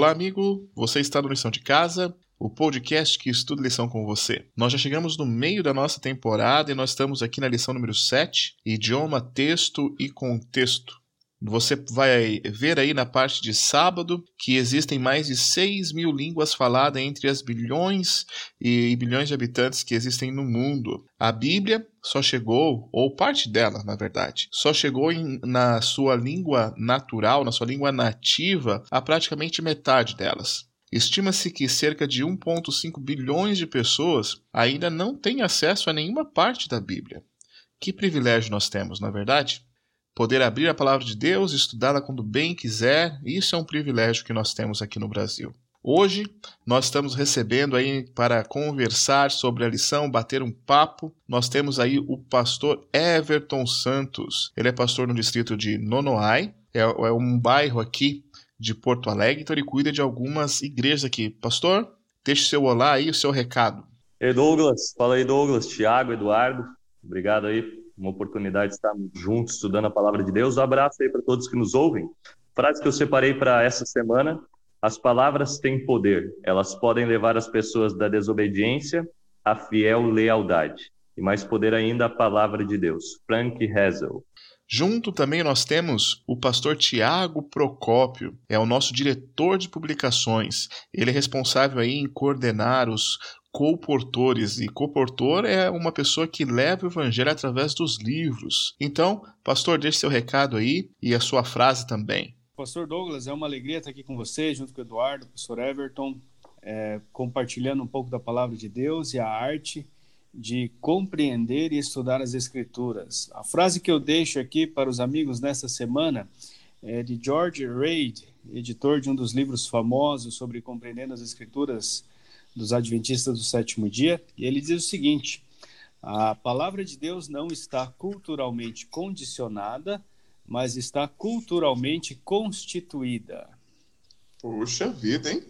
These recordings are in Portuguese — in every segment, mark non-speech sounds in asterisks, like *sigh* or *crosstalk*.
Olá, amigo. Você está no Lição de Casa, o podcast que estuda lição com você. Nós já chegamos no meio da nossa temporada e nós estamos aqui na lição número 7, idioma, texto e contexto. Você vai ver aí na parte de sábado que existem mais de 6 mil línguas faladas entre as bilhões e bilhões de habitantes que existem no mundo. A Bíblia só chegou, ou parte dela, na verdade, só chegou em, na sua língua natural, na sua língua nativa, a praticamente metade delas. Estima-se que cerca de 1,5 bilhões de pessoas ainda não têm acesso a nenhuma parte da Bíblia. Que privilégio nós temos, na é verdade? Poder abrir a palavra de Deus, estudá-la quando bem quiser, isso é um privilégio que nós temos aqui no Brasil. Hoje nós estamos recebendo aí para conversar sobre a lição, bater um papo. Nós temos aí o pastor Everton Santos. Ele é pastor no distrito de Nonoai, é, é um bairro aqui de Porto Alegre, então ele cuida de algumas igrejas aqui. Pastor, deixe seu olá aí, o seu recado. Ei, Douglas, fala aí, Douglas, Tiago, Eduardo, obrigado aí uma oportunidade de estar juntos estudando a palavra de Deus. Um abraço aí para todos que nos ouvem. Frase que eu separei para essa semana: As palavras têm poder, elas podem levar as pessoas da desobediência à fiel lealdade. E mais poder ainda a palavra de Deus. Frank Hazel. Junto também nós temos o pastor Tiago Procópio, é o nosso diretor de publicações. Ele é responsável aí em coordenar os coportores e coportor é uma pessoa que leva o evangelho através dos livros. Então, pastor, deixe seu recado aí e a sua frase também. Pastor Douglas, é uma alegria estar aqui com você, junto com o Eduardo, pastor Everton, é, compartilhando um pouco da palavra de Deus e a arte de compreender e estudar as Escrituras. A frase que eu deixo aqui para os amigos nessa semana é de George Reid, editor de um dos livros famosos sobre compreendendo as Escrituras dos Adventistas do Sétimo Dia, e ele diz o seguinte: a palavra de Deus não está culturalmente condicionada, mas está culturalmente constituída. Puxa vida, hein?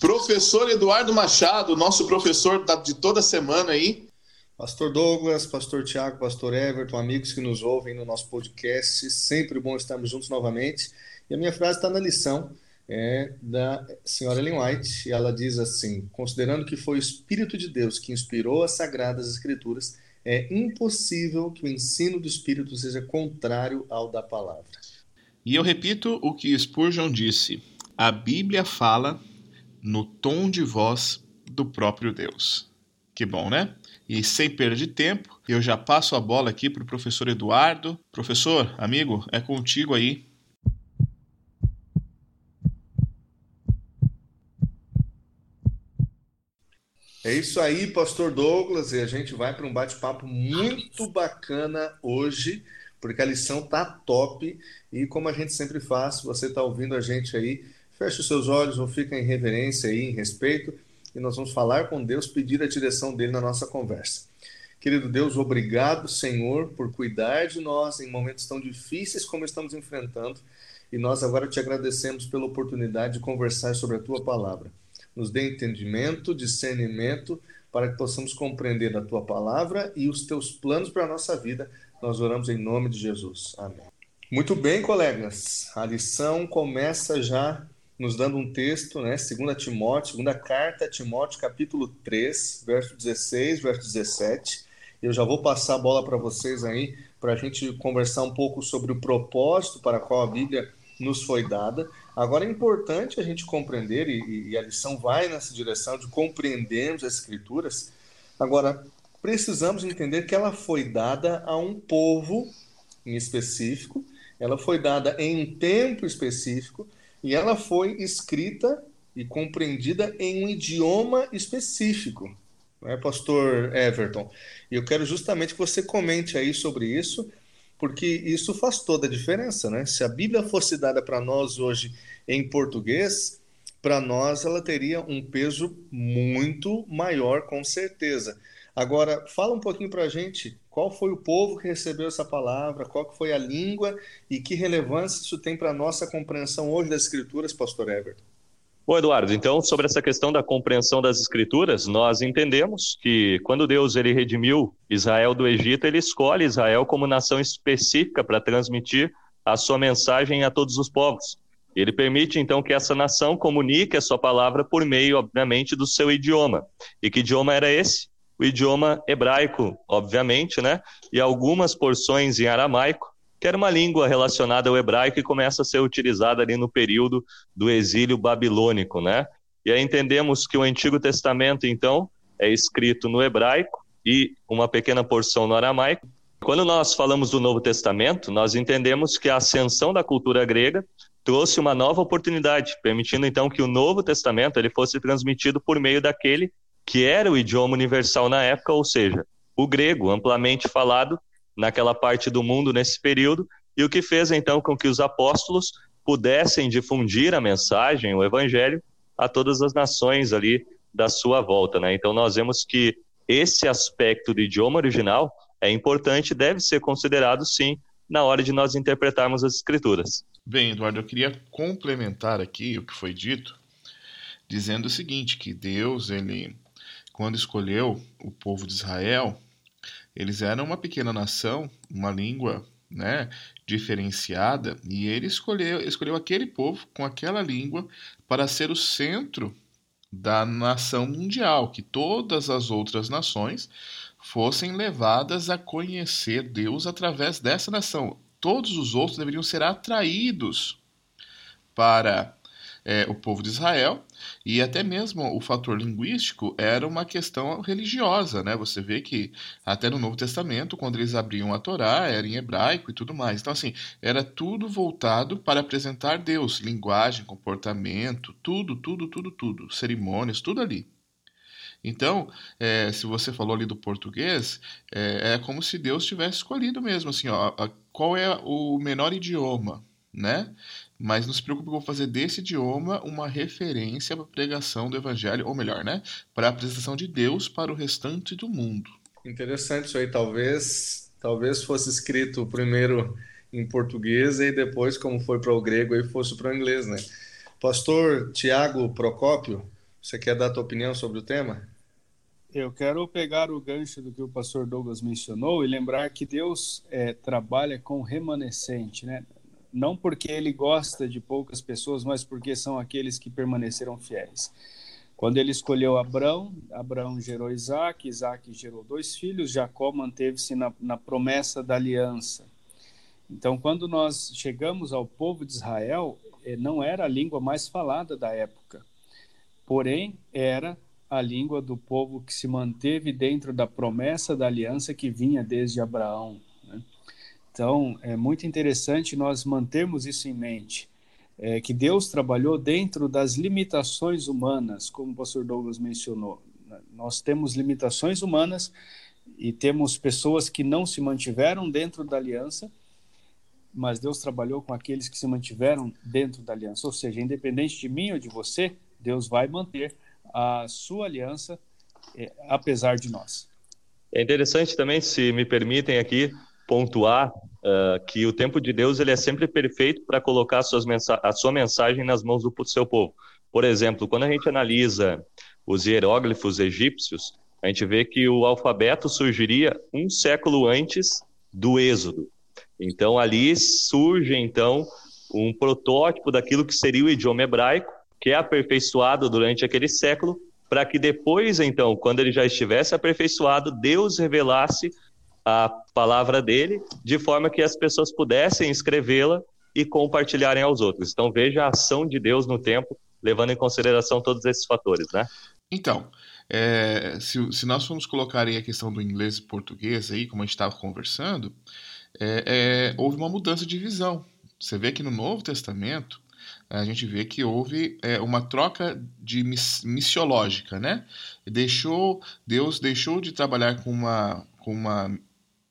Professor Eduardo Machado, nosso professor de toda semana aí. Pastor Douglas, Pastor Tiago, Pastor Everton, amigos que nos ouvem no nosso podcast, sempre bom estarmos juntos novamente. E a minha frase está na lição, é da senhora Ellen White, e ela diz assim: considerando que foi o Espírito de Deus que inspirou as Sagradas Escrituras, é impossível que o ensino do Espírito seja contrário ao da palavra. E eu repito o que Spurgeon disse: a Bíblia fala no tom de voz do próprio Deus. Que bom, né? E sem perda de tempo, eu já passo a bola aqui para o professor Eduardo. Professor, amigo, é contigo aí É isso aí, Pastor Douglas, e a gente vai para um bate-papo muito bacana hoje, porque a lição tá top e como a gente sempre faz, você está ouvindo a gente aí, feche os seus olhos ou fica em reverência aí, em respeito, e nós vamos falar com Deus, pedir a direção dele na nossa conversa. Querido Deus, obrigado, Senhor, por cuidar de nós em momentos tão difíceis como estamos enfrentando, e nós agora te agradecemos pela oportunidade de conversar sobre a tua palavra nos dê entendimento, discernimento, para que possamos compreender a tua palavra e os teus planos para a nossa vida. Nós oramos em nome de Jesus. Amém. Muito bem, colegas. A lição começa já nos dando um texto, né? 2 Timóteo, segunda carta a Timóteo, capítulo 3, verso 16, verso 17. Eu já vou passar a bola para vocês aí, para a gente conversar um pouco sobre o propósito para qual a Bíblia nos foi dada. Agora é importante a gente compreender, e, e a lição vai nessa direção de compreendermos as Escrituras. Agora, precisamos entender que ela foi dada a um povo em específico, ela foi dada em um tempo específico, e ela foi escrita e compreendida em um idioma específico. Não é, pastor Everton? E eu quero justamente que você comente aí sobre isso porque isso faz toda a diferença, né? Se a Bíblia fosse dada para nós hoje em português, para nós ela teria um peso muito maior, com certeza. Agora, fala um pouquinho para a gente qual foi o povo que recebeu essa palavra, qual foi a língua e que relevância isso tem para a nossa compreensão hoje das Escrituras, Pastor Everton. Bom, Eduardo, então sobre essa questão da compreensão das escrituras, nós entendemos que quando Deus ele redimiu Israel do Egito, ele escolhe Israel como nação específica para transmitir a sua mensagem a todos os povos. Ele permite então que essa nação comunique a sua palavra por meio, obviamente, do seu idioma. E que idioma era esse? O idioma hebraico, obviamente, né? E algumas porções em aramaico, que era uma língua relacionada ao hebraico e começa a ser utilizada ali no período do exílio babilônico, né? E aí entendemos que o Antigo Testamento, então, é escrito no hebraico e uma pequena porção no aramaico. Quando nós falamos do Novo Testamento, nós entendemos que a ascensão da cultura grega trouxe uma nova oportunidade, permitindo então que o Novo Testamento ele fosse transmitido por meio daquele que era o idioma universal na época, ou seja, o grego, amplamente falado naquela parte do mundo nesse período, e o que fez então com que os apóstolos pudessem difundir a mensagem, o evangelho, a todas as nações ali da sua volta, né? Então nós vemos que esse aspecto do idioma original é importante deve ser considerado sim na hora de nós interpretarmos as escrituras. Bem, Eduardo, eu queria complementar aqui o que foi dito, dizendo o seguinte, que Deus, ele quando escolheu o povo de Israel, eles eram uma pequena nação, uma língua, né, diferenciada, e ele escolheu, escolheu aquele povo com aquela língua para ser o centro da nação mundial, que todas as outras nações fossem levadas a conhecer Deus através dessa nação. Todos os outros deveriam ser atraídos para é, o povo de Israel e até mesmo o fator linguístico era uma questão religiosa, né? Você vê que até no Novo Testamento, quando eles abriam a Torá, era em hebraico e tudo mais. Então, assim, era tudo voltado para apresentar Deus, linguagem, comportamento, tudo, tudo, tudo, tudo, cerimônias, tudo ali. Então, é, se você falou ali do português, é, é, como se Deus tivesse escolhido mesmo, assim, ó, qual é o menor idioma, né? Mas não se preocupe, vou fazer desse idioma uma referência para a pregação do evangelho, ou melhor, né? Para a apresentação de Deus para o restante do mundo. Interessante isso aí, talvez, talvez fosse escrito primeiro em português e depois, como foi para o grego, aí fosse para o inglês, né? Pastor Tiago Procópio, você quer dar a tua opinião sobre o tema? Eu quero pegar o gancho do que o pastor Douglas mencionou e lembrar que Deus é, trabalha com remanescente, né? Não porque ele gosta de poucas pessoas, mas porque são aqueles que permaneceram fiéis. Quando ele escolheu Abraão, Abraão gerou Isaac, Isaac gerou dois filhos, Jacó manteve-se na, na promessa da aliança. Então, quando nós chegamos ao povo de Israel, eh, não era a língua mais falada da época, porém era a língua do povo que se manteve dentro da promessa da aliança que vinha desde Abraão. Então, é muito interessante nós mantermos isso em mente, é, que Deus trabalhou dentro das limitações humanas, como o pastor Douglas mencionou. Nós temos limitações humanas e temos pessoas que não se mantiveram dentro da aliança, mas Deus trabalhou com aqueles que se mantiveram dentro da aliança. Ou seja, independente de mim ou de você, Deus vai manter a sua aliança, é, apesar de nós. É interessante também, se me permitem aqui, pontuar uh, que o tempo de Deus ele é sempre perfeito para colocar a sua mensagem nas mãos do seu povo. Por exemplo, quando a gente analisa os hieróglifos egípcios, a gente vê que o alfabeto surgiria um século antes do Êxodo. Então ali surge então um protótipo daquilo que seria o idioma hebraico que é aperfeiçoado durante aquele século, para que depois, então, quando ele já estivesse aperfeiçoado, Deus revelasse a palavra dele, de forma que as pessoas pudessem escrevê-la e compartilharem aos outros. Então, veja a ação de Deus no tempo, levando em consideração todos esses fatores, né? Então, é, se, se, nós formos colocar aí a questão do inglês e português aí, como a gente estava conversando, é, é, houve uma mudança de visão. Você vê que no Novo Testamento, a gente vê que houve é, uma troca de miss, missiológica, né? Deixou, Deus deixou de trabalhar com uma, com uma,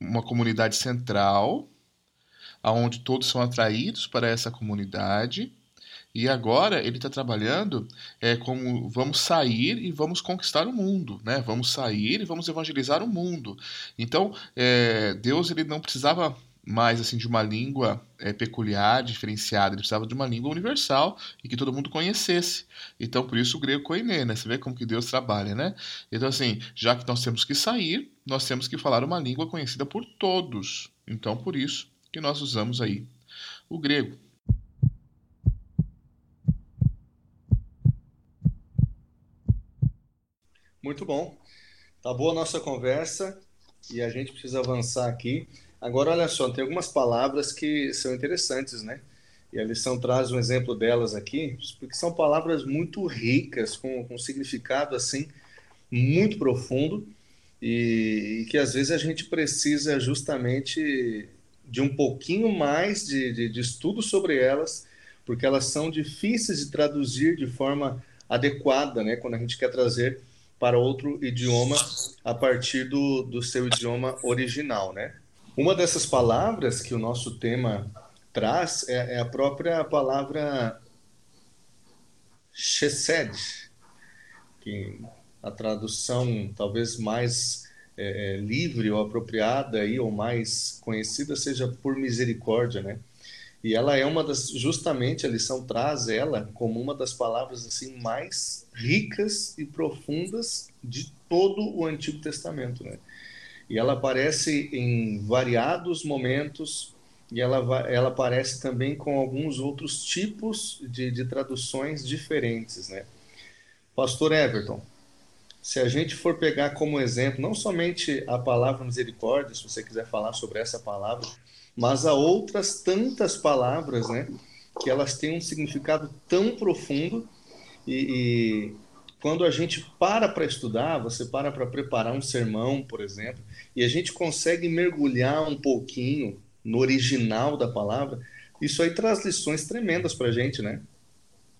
uma comunidade central, aonde todos são atraídos para essa comunidade, e agora ele está trabalhando é, como vamos sair e vamos conquistar o mundo, né? Vamos sair e vamos evangelizar o mundo. Então, é, Deus ele não precisava mais assim de uma língua é, peculiar, diferenciada. Ele precisava de uma língua universal e que todo mundo conhecesse. Então, por isso o grego koiné, né? Você vê como que Deus trabalha, né? Então, assim, já que nós temos que sair, nós temos que falar uma língua conhecida por todos. Então, por isso que nós usamos aí o grego. Muito bom. Tá boa a nossa conversa e a gente precisa avançar aqui. Agora, olha só, tem algumas palavras que são interessantes, né? E a lição traz um exemplo delas aqui, porque são palavras muito ricas, com, com um significado assim muito profundo e, e, que às vezes a gente precisa justamente de um pouquinho mais de, de, de estudo sobre elas, porque elas são difíceis de traduzir de forma adequada, né? Quando a gente quer trazer para outro idioma a partir do, do seu idioma original, né? Uma dessas palavras que o nosso tema traz é, é a própria palavra chesed, que a tradução talvez mais é, é, livre ou apropriada aí, ou mais conhecida seja por misericórdia, né? E ela é uma das, justamente a lição traz ela como uma das palavras assim mais ricas e profundas de todo o Antigo Testamento, né? E ela aparece em variados momentos e ela, ela aparece também com alguns outros tipos de, de traduções diferentes, né? Pastor Everton, se a gente for pegar como exemplo, não somente a palavra misericórdia, se você quiser falar sobre essa palavra, mas há outras tantas palavras, né? Que elas têm um significado tão profundo e, e quando a gente para para estudar, você para para preparar um sermão, por exemplo, e a gente consegue mergulhar um pouquinho no original da palavra, isso aí traz lições tremendas para a gente, né?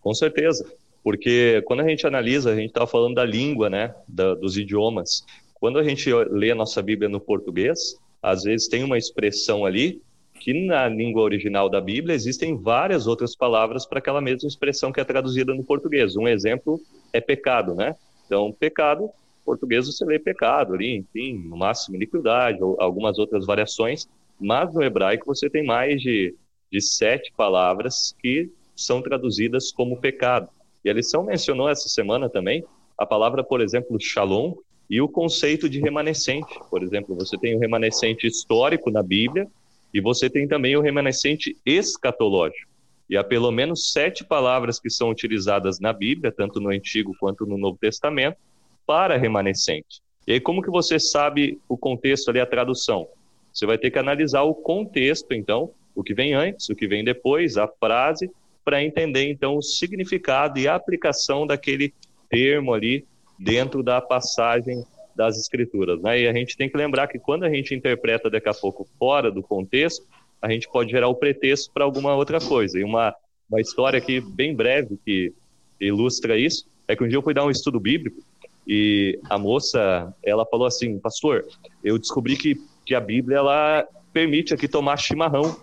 Com certeza, porque quando a gente analisa, a gente está falando da língua, né, da, dos idiomas. Quando a gente lê a nossa Bíblia no português, às vezes tem uma expressão ali que na língua original da Bíblia existem várias outras palavras para aquela mesma expressão que é traduzida no português. Um exemplo é pecado, né? Então, pecado, em português você lê pecado ali, enfim, no máximo iniquidade, ou algumas outras variações, mas no hebraico você tem mais de, de sete palavras que são traduzidas como pecado. E a lição mencionou essa semana também a palavra, por exemplo, shalom e o conceito de remanescente. Por exemplo, você tem o remanescente histórico na Bíblia e você tem também o remanescente escatológico. E há pelo menos sete palavras que são utilizadas na Bíblia, tanto no Antigo quanto no Novo Testamento, para remanescente. E aí, como que você sabe o contexto ali, a tradução? Você vai ter que analisar o contexto, então, o que vem antes, o que vem depois, a frase, para entender, então, o significado e a aplicação daquele termo ali dentro da passagem das escrituras. Né? E a gente tem que lembrar que quando a gente interpreta daqui a pouco fora do contexto, a gente pode gerar o pretexto para alguma outra coisa. E uma, uma história aqui bem breve que ilustra isso é que um dia eu fui dar um estudo bíblico e a moça, ela falou assim, pastor, eu descobri que que a Bíblia ela permite aqui tomar chimarrão.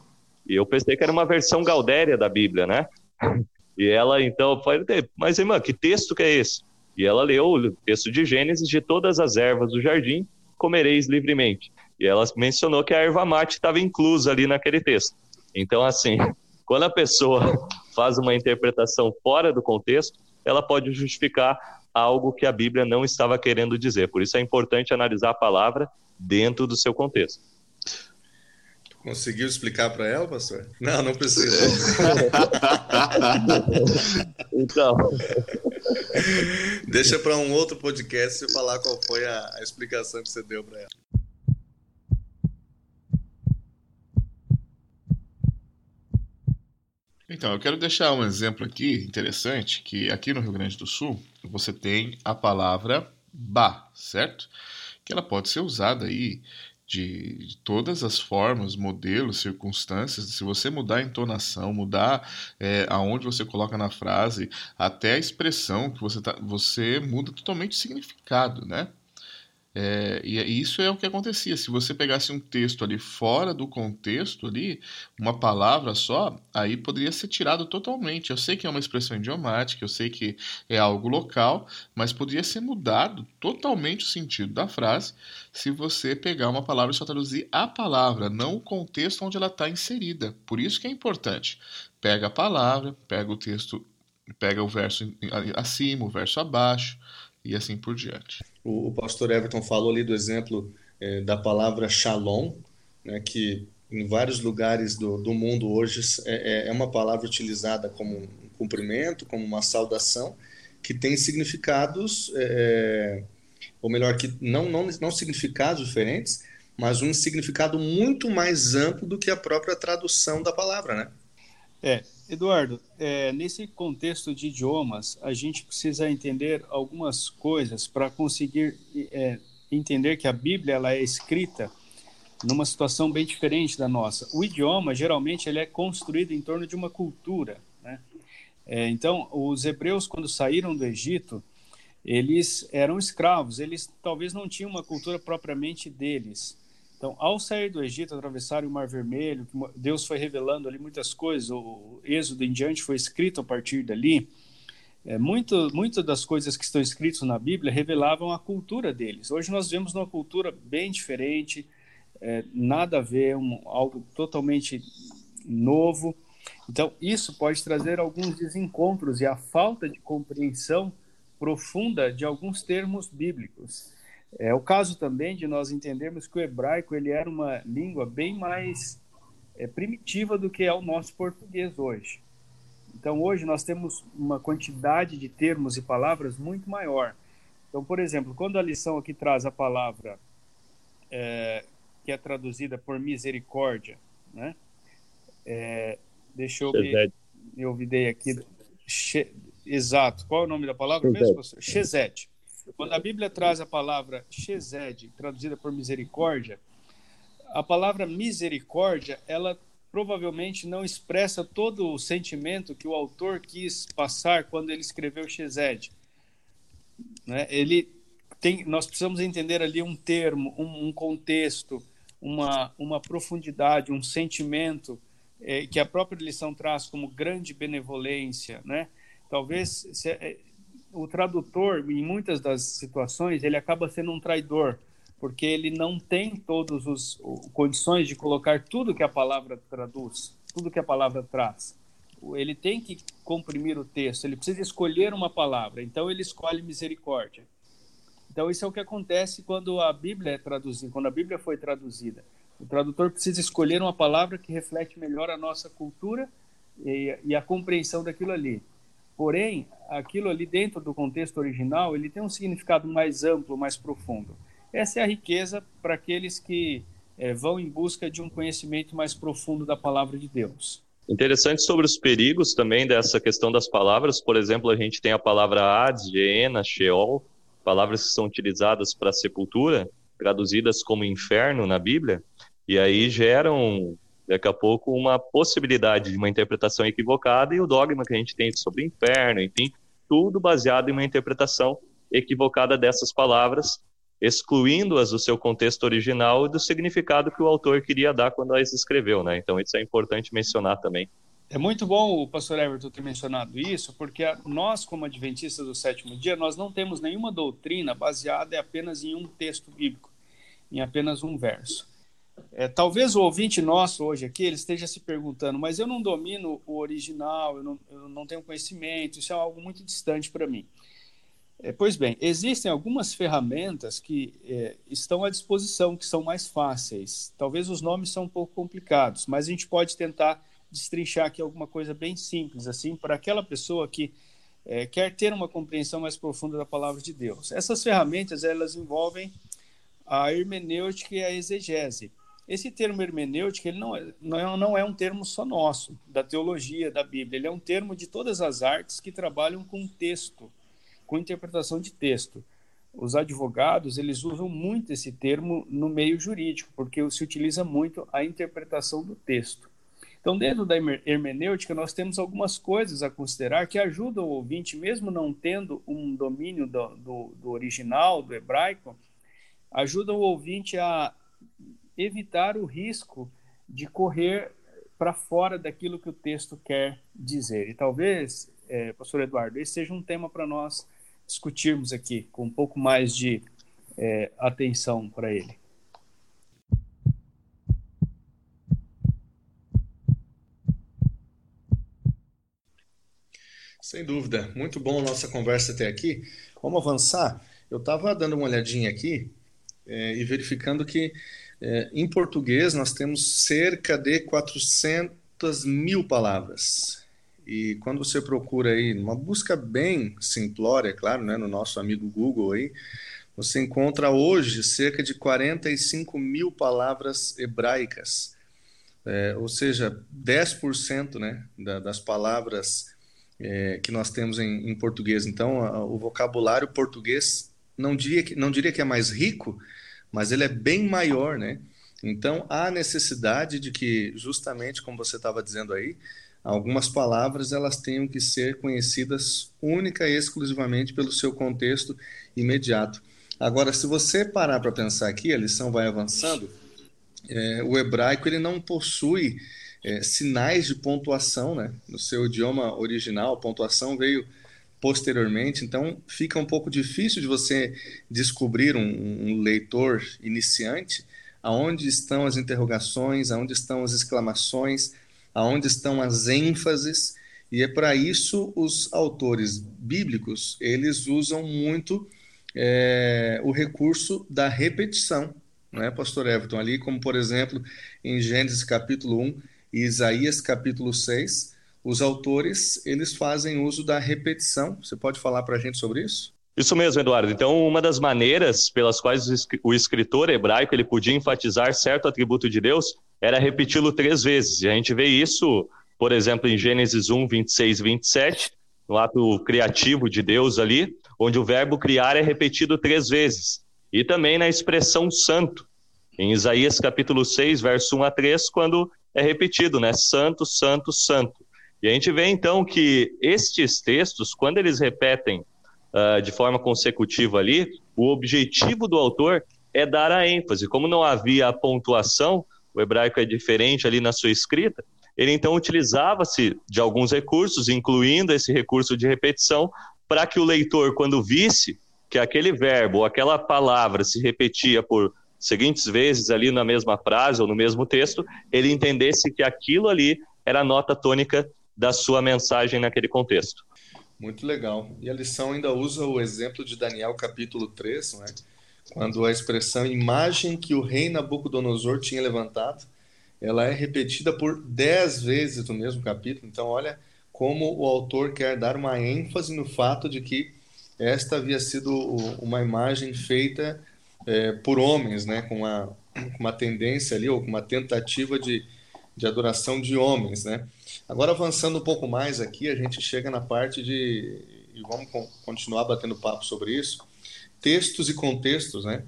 E eu pensei que era uma versão gaudéria da Bíblia, né? E ela então falei, mas irmã, que texto que é esse? E ela leu o texto de Gênesis, de todas as ervas do jardim comereis livremente. E ela mencionou que a erva mate estava inclusa ali naquele texto. Então, assim, *laughs* quando a pessoa *laughs* faz uma interpretação fora do contexto, ela pode justificar algo que a Bíblia não estava querendo dizer. Por isso é importante analisar a palavra dentro do seu contexto. Conseguiu explicar para ela, pastor? Não, não precisa. *laughs* então. Deixa para um outro podcast você falar qual foi a, a explicação que você deu para ela. Então, eu quero deixar um exemplo aqui interessante, que aqui no Rio Grande do Sul você tem a palavra ba, certo? que ela pode ser usada aí de, todas as formas, modelos, circunstâncias. Se você mudar a entonação, mudar é, aonde você coloca na frase, até a expressão que você tá, você muda totalmente o significado, né? É, e isso é o que acontecia. Se você pegasse um texto ali fora do contexto ali, uma palavra só, aí poderia ser tirado totalmente. Eu sei que é uma expressão idiomática, eu sei que é algo local, mas poderia ser mudado totalmente o sentido da frase se você pegar uma palavra e só traduzir a palavra, não o contexto onde ela está inserida. Por isso que é importante. Pega a palavra, pega o texto, pega o verso acima, o verso abaixo e assim por diante. O, o pastor Everton falou ali do exemplo é, da palavra shalom, né, que em vários lugares do, do mundo hoje é, é, é uma palavra utilizada como um cumprimento, como uma saudação, que tem significados é, ou melhor, que não, não, não significados diferentes, mas um significado muito mais amplo do que a própria tradução da palavra, né? É, Eduardo, é, nesse contexto de idiomas, a gente precisa entender algumas coisas para conseguir é, entender que a Bíblia ela é escrita numa situação bem diferente da nossa. O idioma, geralmente, ele é construído em torno de uma cultura. Né? É, então, os hebreus, quando saíram do Egito, eles eram escravos, eles talvez não tinham uma cultura propriamente deles. Então, ao sair do Egito, atravessar o Mar Vermelho, Deus foi revelando ali muitas coisas, o Êxodo em diante foi escrito a partir dali. É, muito, muitas das coisas que estão escritas na Bíblia revelavam a cultura deles. Hoje nós vemos uma cultura bem diferente, é, nada a ver, um, algo totalmente novo. Então, isso pode trazer alguns desencontros e a falta de compreensão profunda de alguns termos bíblicos. É o caso também de nós entendermos que o hebraico ele era uma língua bem mais é, primitiva do que é o nosso português hoje. Então, hoje nós temos uma quantidade de termos e palavras muito maior. Então, por exemplo, quando a lição aqui traz a palavra é, que é traduzida por misericórdia, né? É, deixa eu ver, eu aqui. Exato. Qual é o nome da palavra mesmo, pastor? Quando a Bíblia traz a palavra Shezed, traduzida por misericórdia, a palavra misericórdia, ela provavelmente não expressa todo o sentimento que o autor quis passar quando ele escreveu Shezed. Né? Ele tem, nós precisamos entender ali um termo, um, um contexto, uma, uma profundidade, um sentimento é, que a própria lição traz como grande benevolência, né? Talvez é, o tradutor, em muitas das situações, ele acaba sendo um traidor, porque ele não tem todas as condições de colocar tudo que a palavra traduz, tudo que a palavra traz. Ele tem que comprimir o texto, ele precisa escolher uma palavra, então ele escolhe misericórdia. Então, isso é o que acontece quando a Bíblia é traduzida, quando a Bíblia foi traduzida. O tradutor precisa escolher uma palavra que reflete melhor a nossa cultura e, e a compreensão daquilo ali. Porém, aquilo ali dentro do contexto original, ele tem um significado mais amplo, mais profundo. Essa é a riqueza para aqueles que é, vão em busca de um conhecimento mais profundo da palavra de Deus. Interessante sobre os perigos também dessa questão das palavras. Por exemplo, a gente tem a palavra Hades, Geena, Sheol, palavras que são utilizadas para sepultura, traduzidas como inferno na Bíblia, e aí geram, daqui a pouco, uma possibilidade de uma interpretação equivocada e o dogma que a gente tem sobre inferno, enfim, tudo baseado em uma interpretação equivocada dessas palavras, excluindo-as do seu contexto original e do significado que o autor queria dar quando as escreveu, né? Então isso é importante mencionar também. É muito bom o pastor Everton ter mencionado isso, porque nós, como adventistas do sétimo dia, nós não temos nenhuma doutrina baseada apenas em um texto bíblico, em apenas um verso. É, talvez o ouvinte nosso hoje aqui ele esteja se perguntando, mas eu não domino o original, eu não, eu não tenho conhecimento, isso é algo muito distante para mim. É, pois bem, existem algumas ferramentas que é, estão à disposição, que são mais fáceis. Talvez os nomes são um pouco complicados, mas a gente pode tentar destrinchar aqui alguma coisa bem simples, assim, para aquela pessoa que é, quer ter uma compreensão mais profunda da palavra de Deus. Essas ferramentas, elas envolvem a hermenêutica e a exegese. Esse termo hermenêutica, ele não é, não é, não é um termo só nosso, da teologia, da Bíblia. Ele é um termo de todas as artes que trabalham com texto, com interpretação de texto. Os advogados, eles usam muito esse termo no meio jurídico, porque se utiliza muito a interpretação do texto. Então, dentro da hermenêutica, nós temos algumas coisas a considerar que ajudam o ouvinte, mesmo não tendo um domínio do, do, do original, do hebraico, ajudam o ouvinte a evitar o risco de correr para fora daquilo que o texto quer dizer. E talvez, é, pastor Eduardo, esse seja um tema para nós discutirmos aqui, com um pouco mais de é, atenção para ele. Sem dúvida. Muito bom a nossa conversa até aqui. Vamos avançar? Eu estava dando uma olhadinha aqui é, e verificando que em português nós temos cerca de 400 mil palavras. E quando você procura aí, uma busca bem simplória, é claro, né, no nosso amigo Google aí, você encontra hoje cerca de 45 mil palavras hebraicas, é, ou seja, 10% né, da, das palavras é, que nós temos em, em português. Então, a, o vocabulário português não diria, que, não diria que é mais rico, mas ele é bem maior, né? Então, há necessidade de que, justamente como você estava dizendo aí, algumas palavras elas tenham que ser conhecidas única e exclusivamente pelo seu contexto imediato. Agora, se você parar para pensar aqui, a lição vai avançando, é, o hebraico ele não possui é, sinais de pontuação, né? No seu idioma original, a pontuação veio posteriormente, então fica um pouco difícil de você descobrir um, um leitor iniciante aonde estão as interrogações, aonde estão as exclamações, aonde estão as ênfases, e é para isso os autores bíblicos eles usam muito é, o recurso da repetição, né, Pastor Everton? Ali, como por exemplo, em Gênesis capítulo 1 e Isaías capítulo 6, os autores eles fazem uso da repetição. Você pode falar para a gente sobre isso? Isso mesmo, Eduardo. Então, uma das maneiras pelas quais o escritor hebraico ele podia enfatizar certo atributo de Deus era repeti-lo três vezes. E a gente vê isso, por exemplo, em Gênesis 1, 26 e 27, no ato criativo de Deus ali, onde o verbo criar é repetido três vezes. E também na expressão santo, em Isaías capítulo 6, verso 1 a 3, quando é repetido, né? Santo, santo, santo. E a gente vê então que estes textos, quando eles repetem uh, de forma consecutiva ali, o objetivo do autor é dar a ênfase. Como não havia a pontuação, o hebraico é diferente ali na sua escrita, ele então utilizava-se de alguns recursos, incluindo esse recurso de repetição, para que o leitor, quando visse que aquele verbo ou aquela palavra se repetia por seguintes vezes ali na mesma frase ou no mesmo texto, ele entendesse que aquilo ali era a nota tônica da sua mensagem naquele contexto. Muito legal. E a lição ainda usa o exemplo de Daniel capítulo 3, não é? quando a expressão imagem que o rei Nabucodonosor tinha levantado, ela é repetida por dez vezes no mesmo capítulo. Então, olha como o autor quer dar uma ênfase no fato de que esta havia sido uma imagem feita é, por homens, né, com uma, uma tendência ali, ou com uma tentativa de, de adoração de homens, né. Agora, avançando um pouco mais aqui, a gente chega na parte de, e vamos continuar batendo papo sobre isso, textos e contextos, né,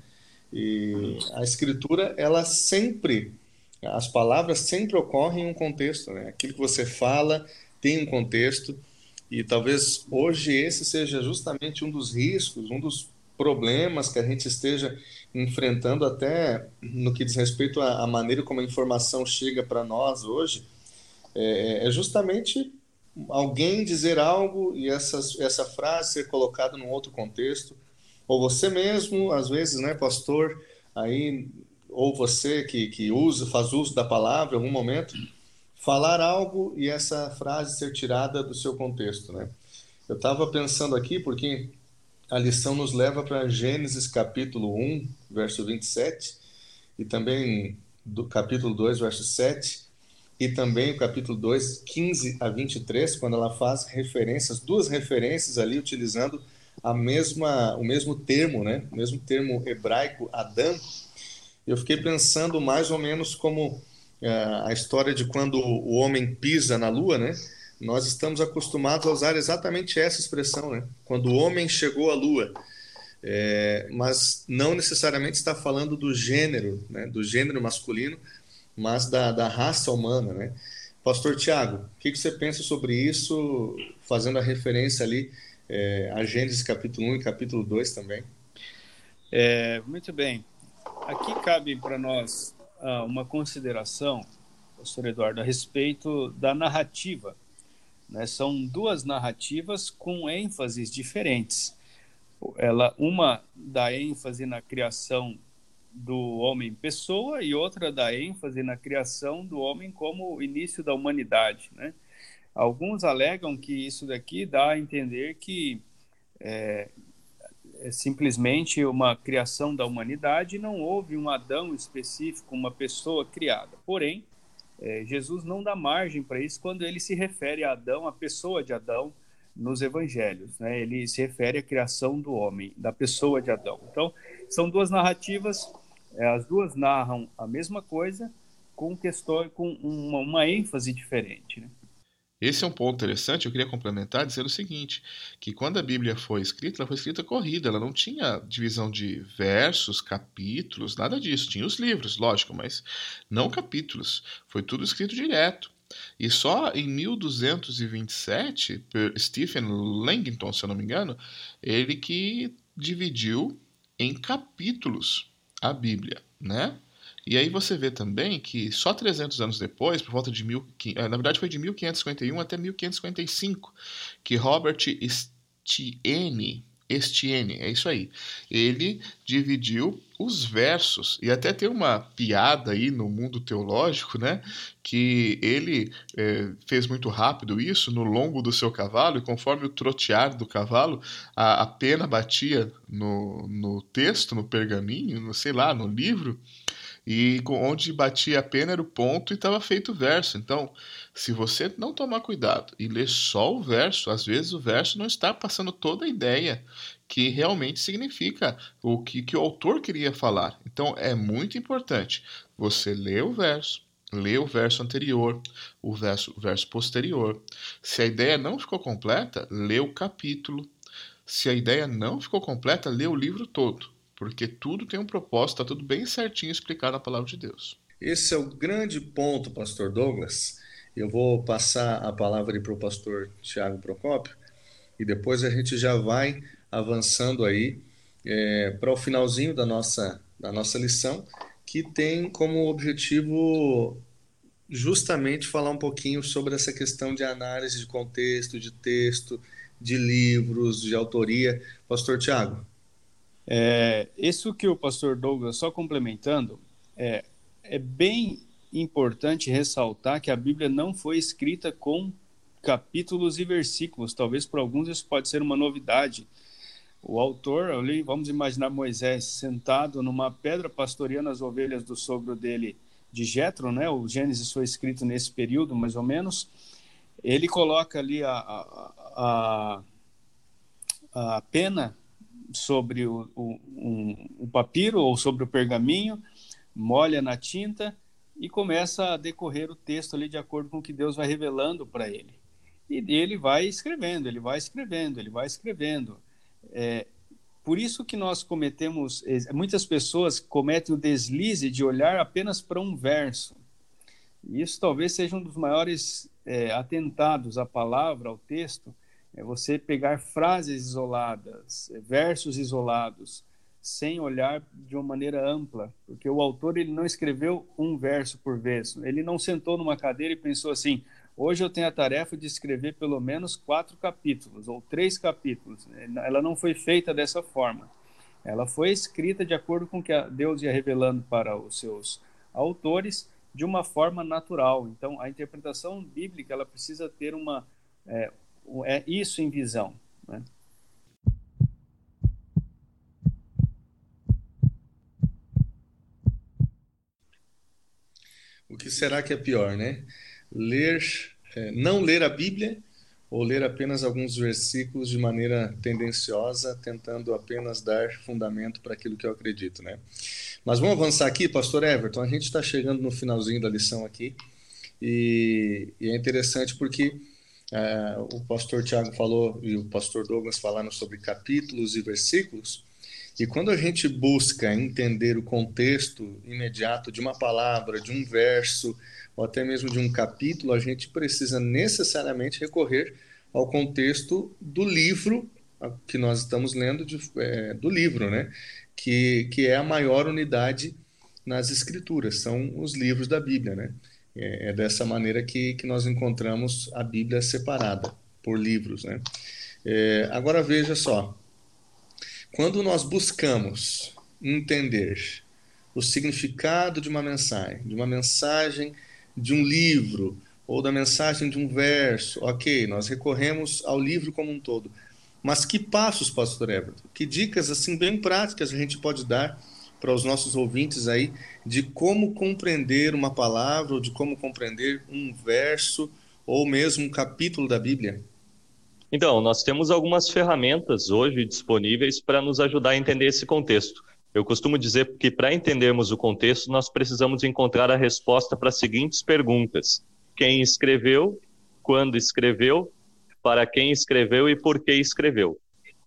e a escritura, ela sempre, as palavras sempre ocorrem em um contexto, né, aquilo que você fala, tem um contexto, e talvez hoje esse seja justamente um dos riscos, um dos problemas que a gente esteja enfrentando até no que diz respeito à, maneira como a informação chega para nós hoje, é, é, justamente alguém dizer algo e essa, essa frase ser colocada num outro contexto, ou você mesmo, às vezes, né, pastor, aí, ou você que, que usa, faz uso da palavra em algum momento, falar algo e essa frase ser tirada do seu contexto, né? Eu estava pensando aqui porque a lição nos leva para Gênesis capítulo 1, verso 27, e também do capítulo 2, verso 7, e também o capítulo 2, 15 a 23, quando ela faz referências, duas referências ali utilizando a mesma, o mesmo termo, né? O mesmo termo hebraico, Adão. Eu fiquei pensando mais ou menos como é, a história de quando o homem pisa na lua, né? Nós estamos acostumados a usar exatamente essa expressão, né? Quando o homem chegou à lua. É, mas não necessariamente está falando do gênero, né? Do gênero masculino, mas da, da raça humana, né? Pastor Tiago, o que, que, você pensa sobre isso, fazendo a referência ali é, a Gênesis capítulo 1 e capítulo 2 também? É, muito bem. Aqui cabe para nós uh, uma consideração, professor Eduardo, a respeito da narrativa. Né? São duas narrativas com ênfases diferentes. Ela, uma dá ênfase na criação do homem pessoa e outra dá ênfase na criação do homem como o início da humanidade, né? Alguns alegam que isso daqui dá a entender que é, é simplesmente uma criação da humanidade, não houve um Adão específico, uma pessoa criada. Porém, é, Jesus não dá margem para isso quando ele se refere a Adão, a pessoa de Adão, nos evangelhos. Né? Ele se refere à criação do homem, da pessoa de Adão. Então, são duas narrativas, as duas narram a mesma coisa, com, questão, com uma, uma ênfase diferente. Né? Esse é um ponto interessante, eu queria complementar dizendo o seguinte, que quando a Bíblia foi escrita, ela foi escrita corrida, ela não tinha divisão de versos, capítulos, nada disso. Tinha os livros, lógico, mas não capítulos. Foi tudo escrito direto. E só em 1227, Stephen Langton, se eu não me engano, ele que dividiu em capítulos a Bíblia, né? E aí você vê também que só 300 anos depois, por volta de mil, eh, na verdade foi de 1551 até 1555, que Robert Estienne Estienne, é isso aí. Ele dividiu os versos, e até tem uma piada aí no mundo teológico, né? Que ele é, fez muito rápido isso no lombo do seu cavalo, e conforme o trotear do cavalo, a, a pena batia no, no texto, no pergaminho, no, sei lá, no livro, e onde batia a pena era o ponto e estava feito o verso. Então, se você não tomar cuidado e ler só o verso, às vezes o verso não está passando toda a ideia que realmente significa o que, que o autor queria falar. Então, é muito importante você ler o verso, ler o verso anterior, o verso, o verso posterior. Se a ideia não ficou completa, lê o capítulo. Se a ideia não ficou completa, lê o livro todo porque tudo tem um propósito, está tudo bem certinho explicado na palavra de Deus. Esse é o grande ponto, pastor Douglas. Eu vou passar a palavra para o pastor Tiago Procópio e depois a gente já vai avançando aí é, para o finalzinho da nossa, da nossa lição, que tem como objetivo justamente falar um pouquinho sobre essa questão de análise de contexto, de texto, de livros, de autoria. Pastor Tiago. É, isso que o pastor Douglas, só complementando, é, é bem importante ressaltar que a Bíblia não foi escrita com capítulos e versículos. Talvez para alguns isso pode ser uma novidade. O autor, vamos imaginar Moisés sentado numa pedra pastoreando as ovelhas do sogro dele, de Jetro, né? O Gênesis foi escrito nesse período, mais ou menos. Ele coloca ali a, a, a, a pena sobre o, o, um, o papiro ou sobre o pergaminho, molha na tinta e começa a decorrer o texto ali de acordo com o que Deus vai revelando para ele. E ele vai escrevendo, ele vai escrevendo, ele vai escrevendo. É, por isso que nós cometemos, muitas pessoas cometem o deslize de olhar apenas para um verso. E isso talvez seja um dos maiores é, atentados à palavra, ao texto, é você pegar frases isoladas, é, versos isolados, sem olhar de uma maneira ampla, porque o autor ele não escreveu um verso por vez, ele não sentou numa cadeira e pensou assim: hoje eu tenho a tarefa de escrever pelo menos quatro capítulos ou três capítulos. Ela não foi feita dessa forma. Ela foi escrita de acordo com o que Deus ia revelando para os seus autores de uma forma natural. Então, a interpretação bíblica ela precisa ter uma é, é isso em visão. Né? O que será que é pior, né? Ler, é, não ler a Bíblia ou ler apenas alguns versículos de maneira tendenciosa, tentando apenas dar fundamento para aquilo que eu acredito, né? Mas vamos avançar aqui, Pastor Everton. A gente está chegando no finalzinho da lição aqui e, e é interessante porque é, o pastor Tiago falou e o pastor Douglas falaram sobre capítulos e versículos. E quando a gente busca entender o contexto imediato de uma palavra, de um verso, ou até mesmo de um capítulo, a gente precisa necessariamente recorrer ao contexto do livro que nós estamos lendo, de, é, do livro, né? Que, que é a maior unidade nas escrituras, são os livros da Bíblia, né? É, é dessa maneira que, que nós encontramos a Bíblia separada por livros. Né? É, agora veja só: quando nós buscamos entender o significado de uma mensagem, de uma mensagem de um livro ou da mensagem de um verso, ok, nós recorremos ao livro como um todo. Mas que passos, Pastor Everton? Que dicas assim bem práticas a gente pode dar para os nossos ouvintes aí de como compreender uma palavra ou de como compreender um verso ou mesmo um capítulo da Bíblia? Então, nós temos algumas ferramentas hoje disponíveis para nos ajudar a entender esse contexto. Eu costumo dizer que para entendermos o contexto, nós precisamos encontrar a resposta para as seguintes perguntas: quem escreveu, quando escreveu, para quem escreveu e por que escreveu.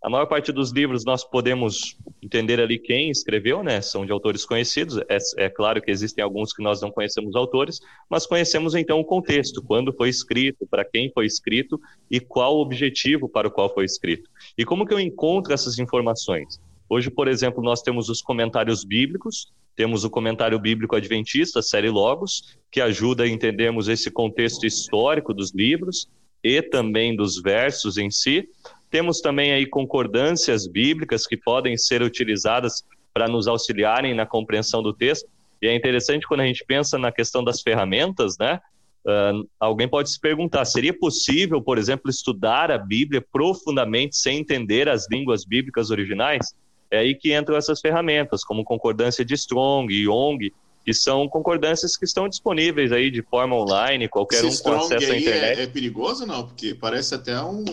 A maior parte dos livros nós podemos entender ali quem escreveu, né? São de autores conhecidos. É, é, claro que existem alguns que nós não conhecemos autores, mas conhecemos então o contexto, quando foi escrito, para quem foi escrito e qual o objetivo para o qual foi escrito. E como que eu encontro essas informações? Hoje, por exemplo, nós temos os comentários bíblicos, temos o comentário bíblico adventista, série Logos, que ajuda a entendermos esse contexto histórico dos livros e também dos versos em si. Temos também aí concordâncias bíblicas que podem ser utilizadas para nos auxiliarem na compreensão do texto. E é interessante quando a gente pensa na questão das ferramentas, né? Uh, alguém pode se perguntar: seria possível, por exemplo, estudar a Bíblia profundamente sem entender as línguas bíblicas originais? É aí que entram essas ferramentas, como concordância de Strong, Young, que são concordâncias que estão disponíveis aí de forma online, qualquer Esse um com acesso à internet. É, é perigoso não? Porque parece até um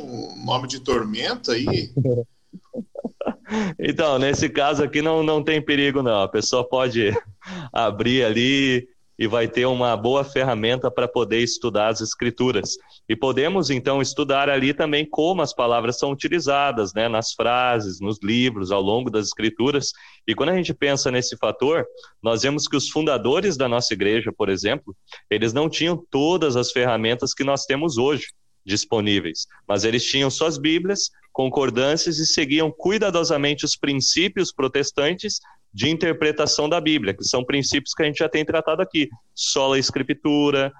nome de tormenta aí. *laughs* então, nesse caso aqui não, não tem perigo não. A pessoa pode *laughs* abrir ali e vai ter uma boa ferramenta para poder estudar as escrituras. E podemos então estudar ali também como as palavras são utilizadas, né, nas frases, nos livros, ao longo das escrituras. E quando a gente pensa nesse fator, nós vemos que os fundadores da nossa igreja, por exemplo, eles não tinham todas as ferramentas que nós temos hoje disponíveis, mas eles tinham suas Bíblias, concordâncias e seguiam cuidadosamente os princípios protestantes de interpretação da Bíblia, que são princípios que a gente já tem tratado aqui. Sola Escritura,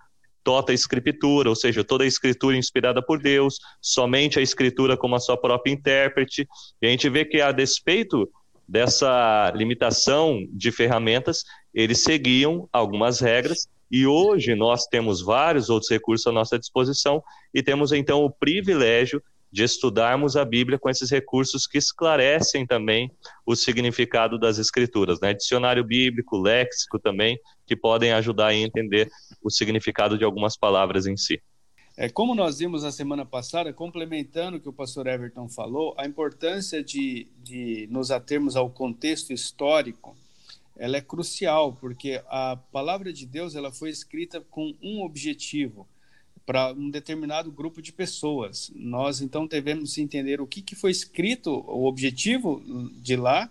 tota Escritura, ou seja, toda a Escritura inspirada por Deus, somente a Escritura como a sua própria intérprete. E a gente vê que, a despeito dessa limitação de ferramentas, eles seguiam algumas regras e hoje nós temos vários outros recursos à nossa disposição e temos então o privilégio de estudarmos a Bíblia com esses recursos que esclarecem também o significado das Escrituras, né? Dicionário bíblico, léxico também, que podem ajudar a entender o significado de algumas palavras em si. É, como nós vimos na semana passada, complementando o que o pastor Everton falou, a importância de, de nos atermos ao contexto histórico, ela é crucial, porque a palavra de Deus ela foi escrita com um objetivo, para um determinado grupo de pessoas. Nós então devemos entender o que, que foi escrito, o objetivo de lá,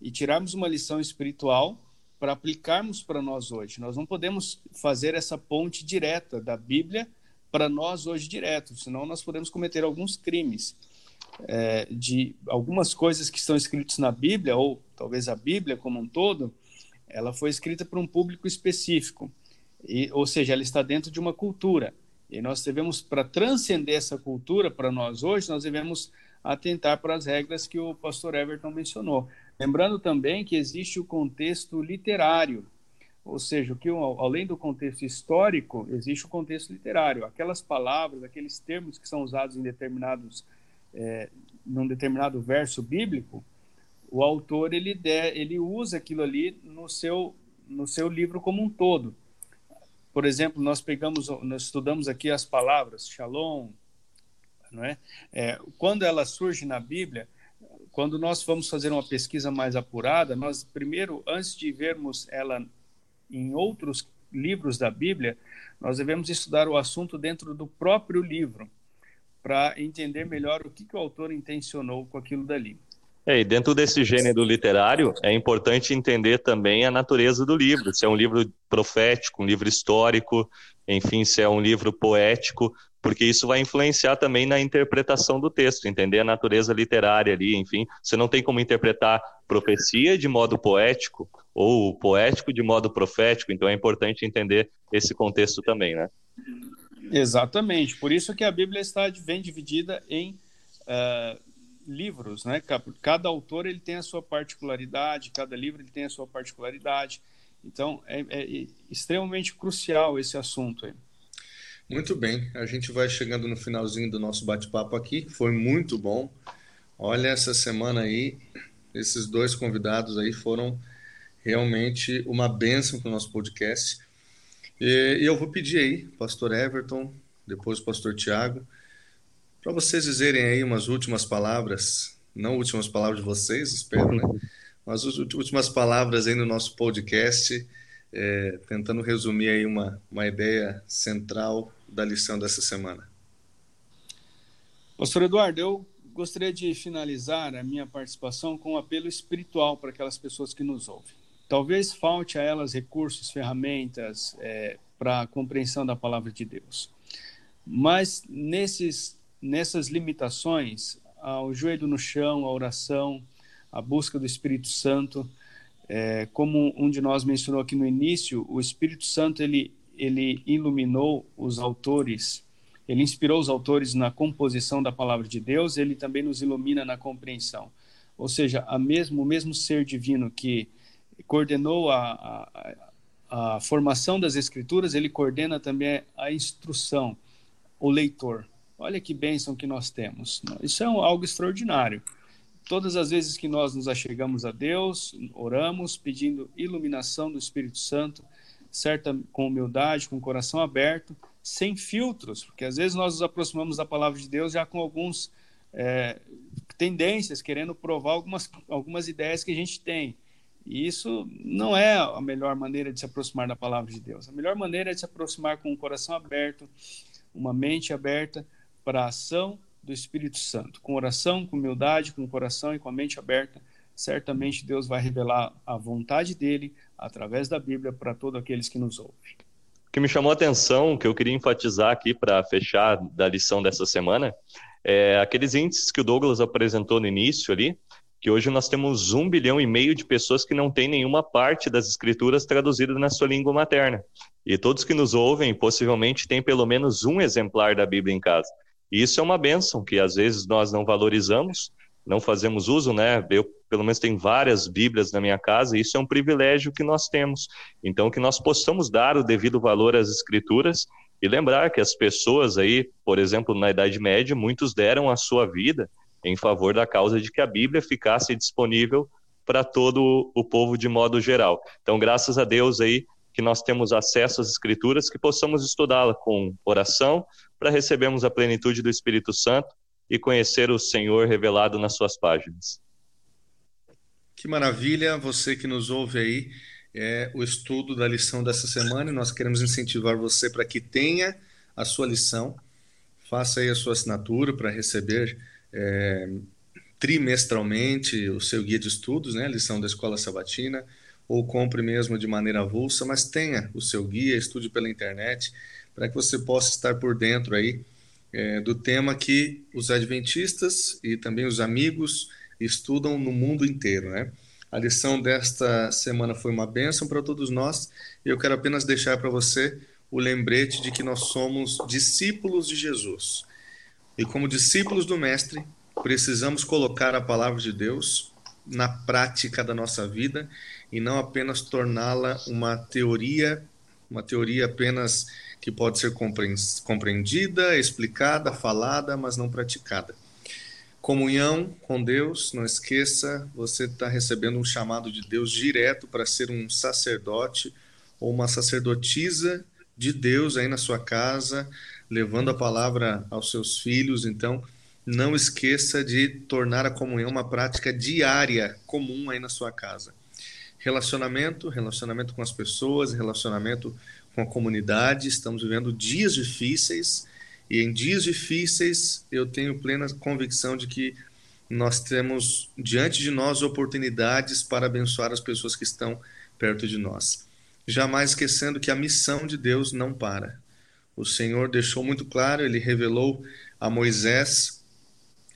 e tirarmos uma lição espiritual para aplicarmos para nós hoje. Nós não podemos fazer essa ponte direta da Bíblia para nós hoje direto, senão nós podemos cometer alguns crimes. É, de algumas coisas que estão escritas na Bíblia, ou talvez a Bíblia como um todo, ela foi escrita para um público específico, e, ou seja, ela está dentro de uma cultura. E nós devemos, para transcender essa cultura para nós hoje, nós devemos atentar para as regras que o pastor Everton mencionou. Lembrando também que existe o contexto literário, ou seja, que além do contexto histórico, existe o contexto literário. Aquelas palavras, aqueles termos que são usados em determinados, é, num determinado verso bíblico, o autor ele, de, ele usa aquilo ali no seu, no seu livro como um todo. Por exemplo, nós pegamos, nós estudamos aqui as palavras shalom, não é? é quando ela surge na Bíblia, quando nós vamos fazer uma pesquisa mais apurada, nós primeiro, antes de vermos ela em outros livros da Bíblia, nós devemos estudar o assunto dentro do próprio livro, para entender melhor o que, que o autor intencionou com aquilo dali. É, e dentro desse gênero literário, é importante entender também a natureza do livro. Se é um livro profético, um livro histórico, enfim, se é um livro poético, porque isso vai influenciar também na interpretação do texto, entender a natureza literária ali, enfim. Você não tem como interpretar profecia de modo poético ou poético de modo profético, então é importante entender esse contexto também, né? Exatamente. Por isso que a Bíblia está bem dividida em uh, livros, né? Cada autor ele tem a sua particularidade, cada livro ele tem a sua particularidade. Então é, é extremamente crucial esse assunto aí. Muito bem, a gente vai chegando no finalzinho do nosso bate-papo aqui, foi muito bom. Olha, essa semana aí, esses dois convidados aí foram realmente uma bênção para o nosso podcast. E eu vou pedir aí, pastor Everton, depois o pastor Tiago, para vocês dizerem aí umas últimas palavras, não últimas palavras de vocês, espero, né? Umas últimas palavras aí no nosso podcast, é, tentando resumir aí uma, uma ideia central da lição dessa semana. Pastor Eduardo, eu gostaria de finalizar a minha participação com um apelo espiritual para aquelas pessoas que nos ouvem. Talvez falte a elas recursos, ferramentas é, para a compreensão da palavra de Deus. Mas nesses, nessas limitações, o joelho no chão, a oração, a busca do Espírito Santo, é, como um de nós mencionou aqui no início, o Espírito Santo ele, ele iluminou os autores ele inspirou os autores na composição da palavra de Deus, ele também nos ilumina na compreensão. Ou seja, a mesmo, o mesmo ser divino que coordenou a, a, a formação das escrituras, ele coordena também a instrução, o leitor. Olha que bênção que nós temos. Isso é algo extraordinário. Todas as vezes que nós nos achegamos a Deus, oramos pedindo iluminação do Espírito Santo, certa com humildade, com coração aberto, sem filtros, porque às vezes nós nos aproximamos da palavra de Deus já com alguns é, tendências, querendo provar algumas, algumas ideias que a gente tem. E isso não é a melhor maneira de se aproximar da palavra de Deus. A melhor maneira é de se aproximar com o coração aberto, uma mente aberta para a ação do Espírito Santo, com oração, com humildade, com o coração e com a mente aberta. Certamente Deus vai revelar a vontade dele através da Bíblia para todos aqueles que nos ouvem. O que me chamou a atenção, que eu queria enfatizar aqui para fechar da lição dessa semana, é aqueles índices que o Douglas apresentou no início ali, que hoje nós temos um bilhão e meio de pessoas que não têm nenhuma parte das escrituras traduzidas na sua língua materna. E todos que nos ouvem possivelmente têm pelo menos um exemplar da Bíblia em casa. E isso é uma bênção que às vezes nós não valorizamos, não fazemos uso, né? Eu, pelo menos, tenho várias Bíblias na minha casa, e isso é um privilégio que nós temos. Então, que nós possamos dar o devido valor às Escrituras e lembrar que as pessoas aí, por exemplo, na Idade Média, muitos deram a sua vida em favor da causa de que a Bíblia ficasse disponível para todo o povo de modo geral. Então, graças a Deus aí que nós temos acesso às Escrituras, que possamos estudá-la com oração, para recebermos a plenitude do Espírito Santo e conhecer o Senhor revelado nas suas páginas. Que maravilha, você que nos ouve aí, é o estudo da lição dessa semana e nós queremos incentivar você para que tenha a sua lição, faça aí a sua assinatura para receber é, trimestralmente o seu guia de estudos, né, a lição da Escola Sabatina, ou compre mesmo de maneira avulsa, mas tenha o seu guia, estude pela internet, para que você possa estar por dentro aí é, do tema que os adventistas e também os amigos estudam no mundo inteiro, né? A lição desta semana foi uma bênção para todos nós e eu quero apenas deixar para você o lembrete de que nós somos discípulos de Jesus. E como discípulos do Mestre, precisamos colocar a palavra de Deus na prática da nossa vida e não apenas torná-la uma teoria, uma teoria apenas que pode ser compreendida, explicada, falada, mas não praticada. Comunhão com Deus, não esqueça, você está recebendo um chamado de Deus direto para ser um sacerdote ou uma sacerdotisa de Deus aí na sua casa, levando a palavra aos seus filhos. Então, não esqueça de tornar a comunhão uma prática diária, comum aí na sua casa. Relacionamento, relacionamento com as pessoas, relacionamento com a comunidade. Estamos vivendo dias difíceis e em dias difíceis eu tenho plena convicção de que nós temos diante de nós oportunidades para abençoar as pessoas que estão perto de nós. Jamais esquecendo que a missão de Deus não para. O Senhor deixou muito claro, ele revelou a Moisés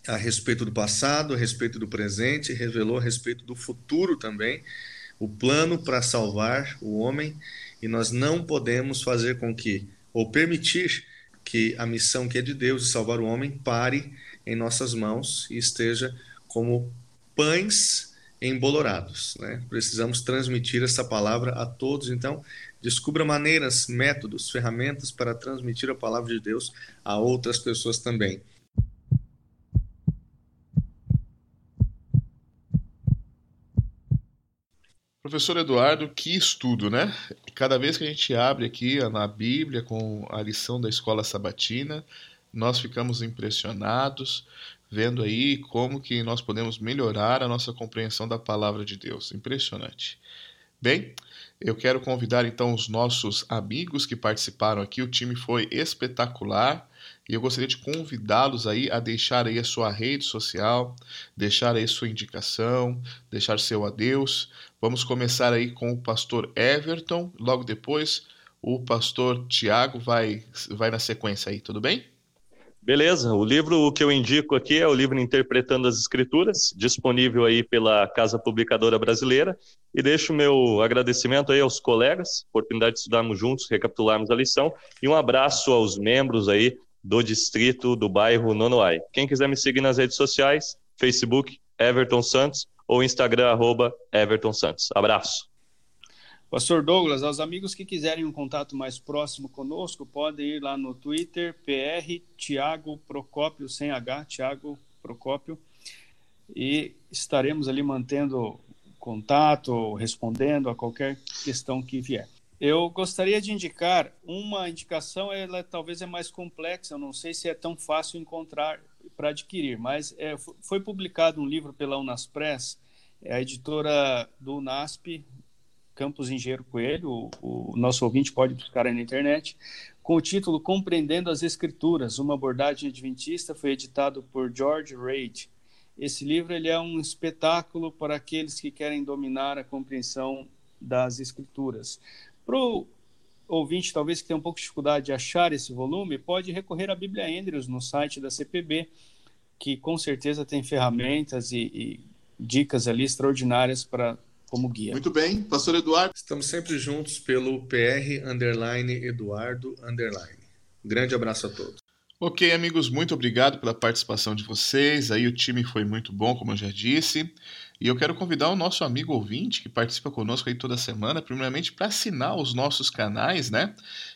a respeito do passado, a respeito do presente, revelou a respeito do futuro também, o plano para salvar o homem e nós não podemos fazer com que, ou permitir que a missão que é de Deus de salvar o homem pare em nossas mãos e esteja como pães embolorados. Né? Precisamos transmitir essa palavra a todos. Então, descubra maneiras, métodos, ferramentas para transmitir a palavra de Deus a outras pessoas também. Professor Eduardo, que estudo, né? Cada vez que a gente abre aqui na Bíblia com a lição da escola sabatina, nós ficamos impressionados vendo aí como que nós podemos melhorar a nossa compreensão da palavra de Deus. Impressionante. Bem, eu quero convidar então os nossos amigos que participaram aqui. O time foi espetacular e eu gostaria de convidá-los aí a deixar aí a sua rede social, deixar aí sua indicação, deixar seu adeus. Vamos começar aí com o pastor Everton, logo depois o pastor Tiago vai vai na sequência aí, tudo bem? Beleza, o livro que eu indico aqui é o livro Interpretando as Escrituras, disponível aí pela Casa Publicadora Brasileira, e deixo meu agradecimento aí aos colegas, oportunidade de estudarmos juntos, recapitularmos a lição, e um abraço aos membros aí do distrito do bairro Nonoai. Quem quiser me seguir nas redes sociais, Facebook, Everton Santos, ou Instagram, arroba Everton Santos. Abraço. Pastor Douglas, aos amigos que quiserem um contato mais próximo conosco, podem ir lá no Twitter, PR Tiago Procópio, sem H, Tiago Procópio, e estaremos ali mantendo contato, respondendo a qualquer questão que vier. Eu gostaria de indicar uma indicação, ela talvez é mais complexa, eu não sei se é tão fácil encontrar para adquirir, mas é, foi publicado um livro pela Unaspress, é a editora do UNASP, Campos Engenheiro Coelho, o, o, nosso ouvinte pode buscar aí na internet, com o título Compreendendo as Escrituras, uma abordagem adventista, foi editado por George Reid. Esse livro ele é um espetáculo para aqueles que querem dominar a compreensão das Escrituras. Para o ouvinte, talvez que tenha um pouco de dificuldade de achar esse volume, pode recorrer à Bíblia Andrews no site da CPB, que com certeza tem ferramentas e, e dicas ali extraordinárias para como guia. Muito bem, pastor Eduardo. Estamos sempre juntos pelo PR underline Eduardo underline. Um grande abraço a todos. Ok, amigos, muito obrigado pela participação de vocês. Aí o time foi muito bom, como eu já disse. E eu quero convidar o nosso amigo ouvinte que participa conosco aí toda semana, primeiramente para assinar os nossos canais, né?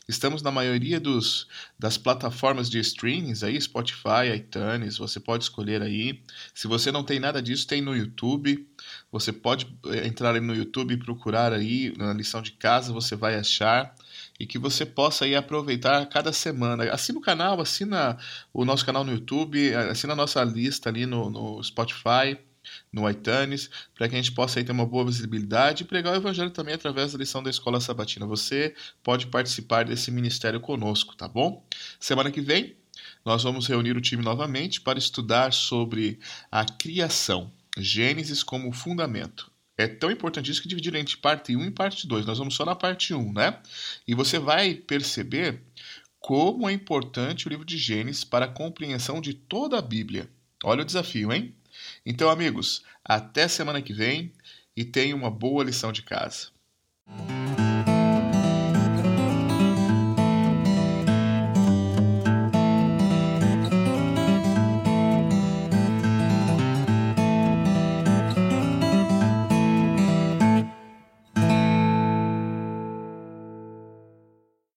Estamos na maioria dos, das plataformas de streamings aí, Spotify, iTunes, você pode escolher aí. Se você não tem nada disso, tem no YouTube. Você pode eh, entrar no YouTube e procurar aí na lição de casa, você vai achar e que você possa aí aproveitar cada semana. Assina o canal, assina o nosso canal no YouTube, assina a nossa lista ali no, no Spotify no iTunes, para que a gente possa aí ter uma boa visibilidade e pregar o evangelho também através da lição da Escola Sabatina. Você pode participar desse ministério conosco, tá bom? Semana que vem nós vamos reunir o time novamente para estudar sobre a criação, Gênesis como fundamento. É tão importante isso que dividiram entre parte 1 e parte 2. Nós vamos só na parte 1, né? E você vai perceber como é importante o livro de Gênesis para a compreensão de toda a Bíblia. Olha o desafio, hein? Então, amigos, até semana que vem e tenha uma boa lição de casa.